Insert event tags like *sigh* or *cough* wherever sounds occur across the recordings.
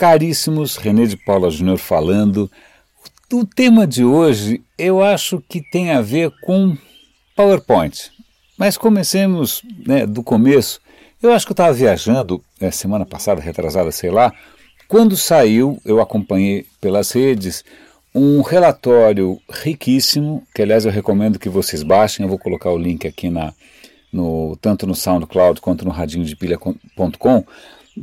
Caríssimos, René de Paula Júnior falando. O tema de hoje eu acho que tem a ver com PowerPoint. Mas comecemos né, do começo. Eu acho que eu estava viajando é, semana passada, retrasada, sei lá, quando saiu, eu acompanhei pelas redes um relatório riquíssimo, que aliás eu recomendo que vocês baixem, eu vou colocar o link aqui na, no, tanto no SoundCloud quanto no radinho de pilha.com,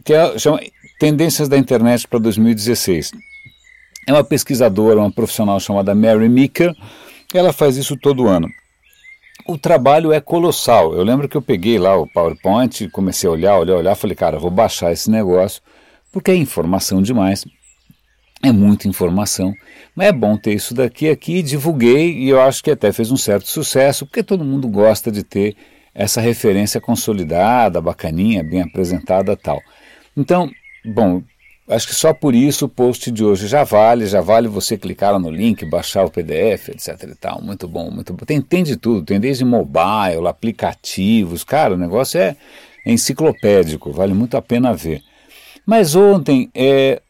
que é, chama Tendências da Internet para 2016. É uma pesquisadora, uma profissional chamada Mary Meeker, ela faz isso todo ano. O trabalho é colossal. Eu lembro que eu peguei lá o PowerPoint, comecei a olhar, olhar, olhar, falei, cara, vou baixar esse negócio, porque é informação demais. É muita informação, mas é bom ter isso daqui aqui, divulguei e eu acho que até fez um certo sucesso, porque todo mundo gosta de ter essa referência consolidada, bacaninha, bem apresentada tal. Então, bom, acho que só por isso o post de hoje já vale, já vale você clicar lá no link, baixar o PDF, etc e tal. Muito bom, muito bom. Tem, tem de tudo, tem desde mobile, aplicativos, cara, o negócio é, é enciclopédico, vale muito a pena ver. Mas ontem é,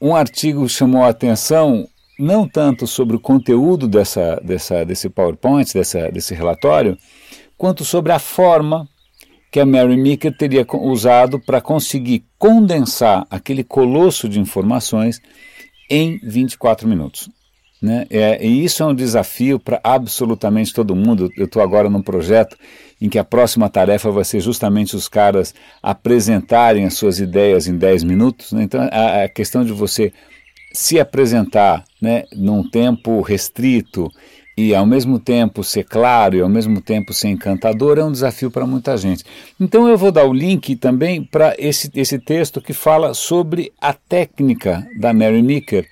um artigo chamou a atenção não tanto sobre o conteúdo dessa, dessa, desse PowerPoint, dessa, desse relatório, quanto sobre a forma que a Mary Meeker teria usado para conseguir condensar aquele colosso de informações em 24 minutos. Né? É, e isso é um desafio para absolutamente todo mundo. Eu estou agora num projeto em que a próxima tarefa vai ser justamente os caras apresentarem as suas ideias em 10 minutos. Né? Então, a, a, questão de você se apresentar né, num tempo restrito e ao mesmo tempo ser claro e ao mesmo tempo ser encantador é um desafio para muita gente. Então eu vou dar o link também para esse, esse texto que fala sobre a técnica da Mary Meeker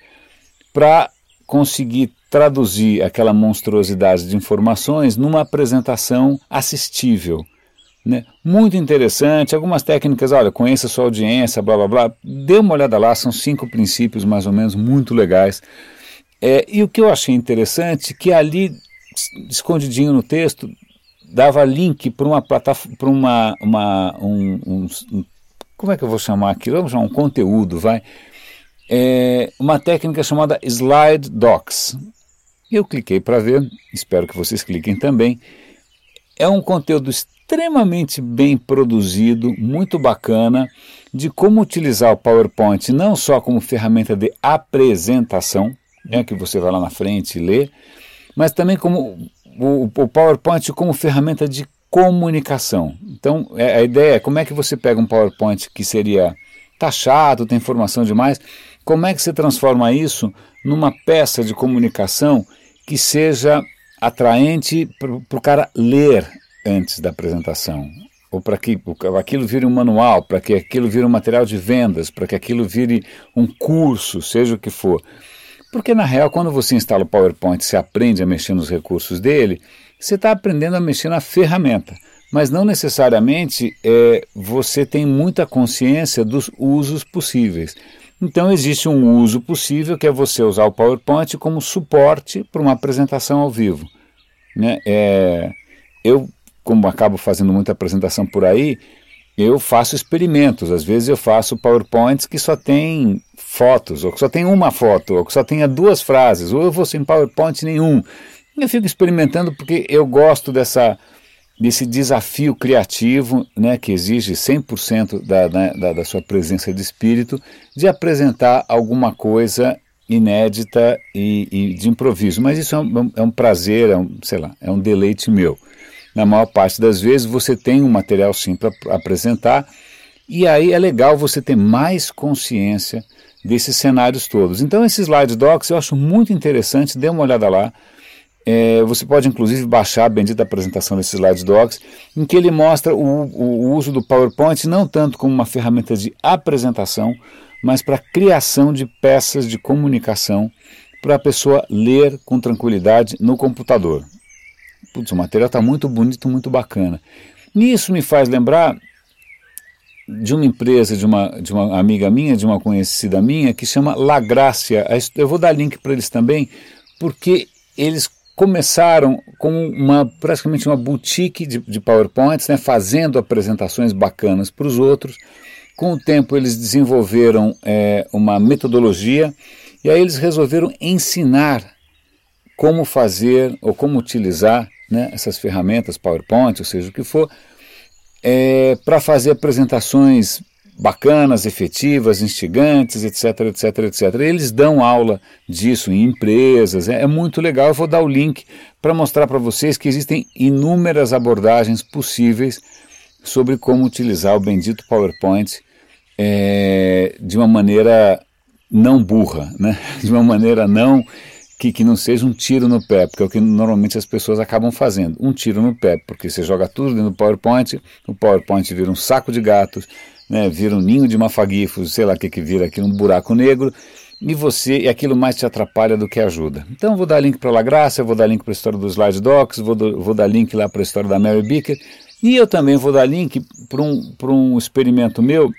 para conseguir traduzir aquela monstruosidade de informações numa apresentação assistível. Né? Muito interessante, algumas técnicas, olha, conheça sua audiência, blá blá blá. Dê uma olhada lá, são cinco princípios mais ou menos muito legais é, e o que eu achei interessante que ali, escondidinho no texto, dava link para uma plataforma, para uma, uma um, um, um, como é que eu vou chamar aquilo? Vamos chamar um conteúdo, vai. É, uma técnica chamada Slide Docs. Eu cliquei para ver, espero que vocês cliquem também. É um conteúdo extremamente bem produzido, muito bacana, de como utilizar o PowerPoint não só como ferramenta de apresentação, né, que você vai lá na frente e lê, mas também como o, o PowerPoint como ferramenta de comunicação. Então, é, a ideia é como é que você pega um PowerPoint que seria tá chato, tem informação demais, como é que você transforma isso numa peça de comunicação que seja atraente para o cara ler antes da apresentação, ou para que aquilo vire um manual, para que aquilo vire um material de vendas, para que aquilo vire um curso, seja o que for. Porque, na real, quando você instala o PowerPoint e aprende a mexer nos recursos dele, você está aprendendo a mexer na ferramenta. Mas não necessariamente é, você tem muita consciência dos usos possíveis. Então, existe um uso possível que é você usar o PowerPoint como suporte para uma apresentação ao vivo. Né? É, eu, como acabo fazendo muita apresentação por aí, eu faço experimentos. Às vezes eu faço PowerPoints que só tem fotos, ou que só tem uma foto, ou que só tenha duas frases, ou eu vou sem PowerPoint nenhum. Eu fico experimentando porque eu gosto dessa, desse desafio criativo, né, que exige 100% da, né, da, da sua presença de espírito, de apresentar alguma coisa inédita e, e de improviso. Mas isso é um, é um prazer, é um, sei lá, é um deleite meu. Na maior parte das vezes você tem um material sim para apresentar, e aí é legal você ter mais consciência desses cenários todos. Então, esses slide docs eu acho muito interessante, dê uma olhada lá. É, você pode inclusive baixar a bendita apresentação desses slide docs, em que ele mostra o, o uso do PowerPoint não tanto como uma ferramenta de apresentação, mas para criação de peças de comunicação para a pessoa ler com tranquilidade no computador. Putz, o material está muito bonito, muito bacana. Nisso me faz lembrar de uma empresa, de uma, de uma amiga minha, de uma conhecida minha, que chama La Gracia. Eu vou dar link para eles também, porque eles começaram com uma praticamente uma boutique de, de PowerPoints, né, fazendo apresentações bacanas para os outros. Com o tempo, eles desenvolveram é, uma metodologia e aí eles resolveram ensinar como fazer ou como utilizar né, essas ferramentas, PowerPoint, ou seja o que for, é, para fazer apresentações bacanas, efetivas, instigantes, etc, etc, etc. Eles dão aula disso em empresas, é, é muito legal. Eu vou dar o link para mostrar para vocês que existem inúmeras abordagens possíveis sobre como utilizar o bendito PowerPoint é, de uma maneira não burra, né? *laughs* de uma maneira não que, que não seja um tiro no pé, porque é o que normalmente as pessoas acabam fazendo, um tiro no pé, porque você joga tudo dentro do PowerPoint, o PowerPoint vira um saco de gatos, né, vira um ninho de mafaguifos, sei lá o que, que vira aqui, um buraco negro, e você, e aquilo mais te atrapalha do que ajuda. Então vou dar link para a La Graça, vou dar link para a história dos Slide Docs, vou, do, vou dar link lá para a história da Mary Beaker, e eu também vou dar link para um, um experimento meu,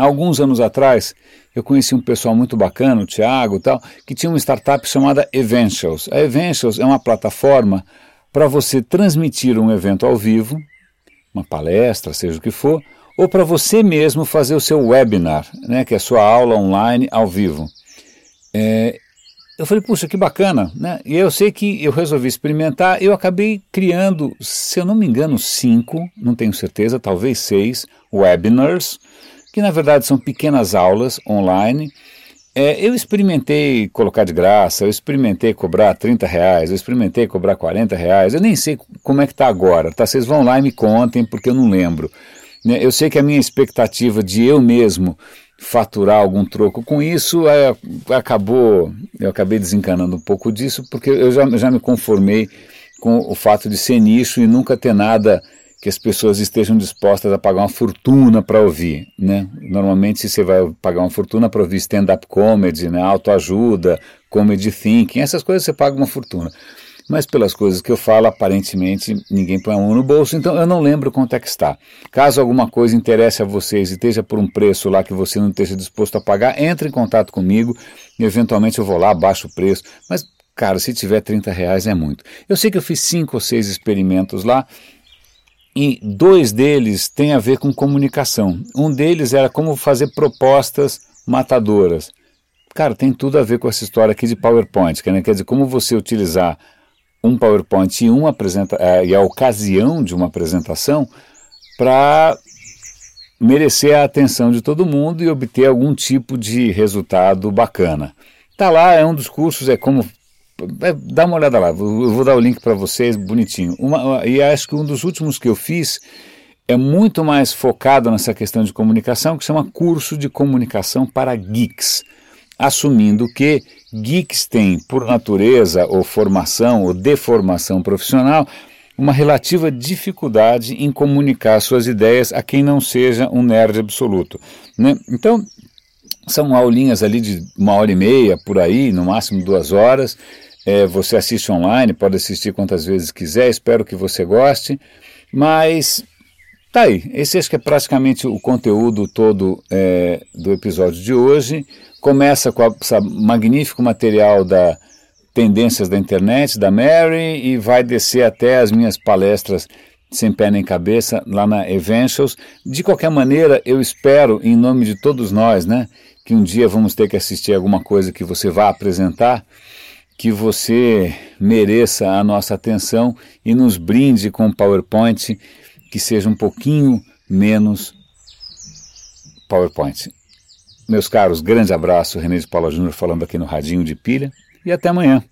alguns anos atrás, eu conheci um pessoal muito bacana, o Thiago e tal, que tinha uma startup chamada Eventials. A Eventials é uma plataforma para você transmitir um evento ao vivo, uma palestra, seja o que for, ou para você mesmo fazer o seu webinar, né, que é a sua aula online ao vivo. É, eu falei, puxa, que bacana, né? E eu sei que eu resolvi experimentar, eu acabei criando, se eu não me engano, cinco, não tenho certeza, talvez seis webinars, que na verdade são pequenas aulas online. É, eu experimentei colocar de graça, eu experimentei cobrar 30 reais, eu experimentei cobrar 40 reais, eu nem sei como é que está agora, tá? Vocês vão lá e me contem, porque eu não lembro. Né? Eu sei que a minha expectativa de eu mesmo faturar algum troco com isso é, acabou, eu acabei desencanando um pouco disso, porque eu já, já me conformei com o fato de ser nicho e nunca ter nada que as pessoas estejam dispostas a pagar uma fortuna para ouvir, né? Normalmente se você vai pagar uma fortuna para ouvir stand-up comedy, né, autoajuda, comedy thinking, essas coisas você paga uma fortuna. Mas pelas coisas que eu falo, aparentemente ninguém põe a mão no bolso, então eu não lembro quanto é que está. Caso alguma coisa interesse a vocês e esteja por um preço lá que você não esteja disposto a pagar, entre em contato comigo e eventualmente eu vou lá, baixo o preço. Mas, cara, se tiver 30 reais é muito. Eu sei que eu fiz cinco ou seis experimentos lá, e dois deles têm a ver com comunicação. Um deles era como fazer propostas matadoras. Cara, tem tudo a ver com essa história aqui de PowerPoint, né? quer dizer, como você utilizar um PowerPoint e, uma apresenta é, e a ocasião de uma apresentação para merecer a atenção de todo mundo e obter algum tipo de resultado bacana. Tá lá, é um dos cursos, é como é, dá uma olhada lá, eu vou dar o link para vocês, bonitinho. Uma, e acho que um dos últimos que eu fiz é muito mais focado nessa questão de comunicação, que chama Curso de Comunicação para Geeks, assumindo que geeks têm, por natureza, ou formação, ou deformação profissional, uma relativa dificuldade em comunicar suas ideias a quem não seja um nerd absoluto. Né? Então, são aulinhas ali de uma hora e meia, por aí, no máximo duas horas, é, você assiste online, pode assistir quantas vezes quiser, espero que você goste. Mas tá aí, esse acho que é praticamente o conteúdo todo é, do episódio de hoje. Começa com esse magnífico material da Tendências da Internet, da Mary, e vai descer até as minhas palestras sem pé nem cabeça lá na Eventials. De qualquer maneira, eu espero, em nome de todos nós, né, que um dia vamos ter que assistir alguma coisa que você vá apresentar que você mereça a nossa atenção e nos brinde com um PowerPoint que seja um pouquinho menos PowerPoint. Meus caros, grande abraço, René de Paula Júnior falando aqui no Radinho de Pilha e até amanhã.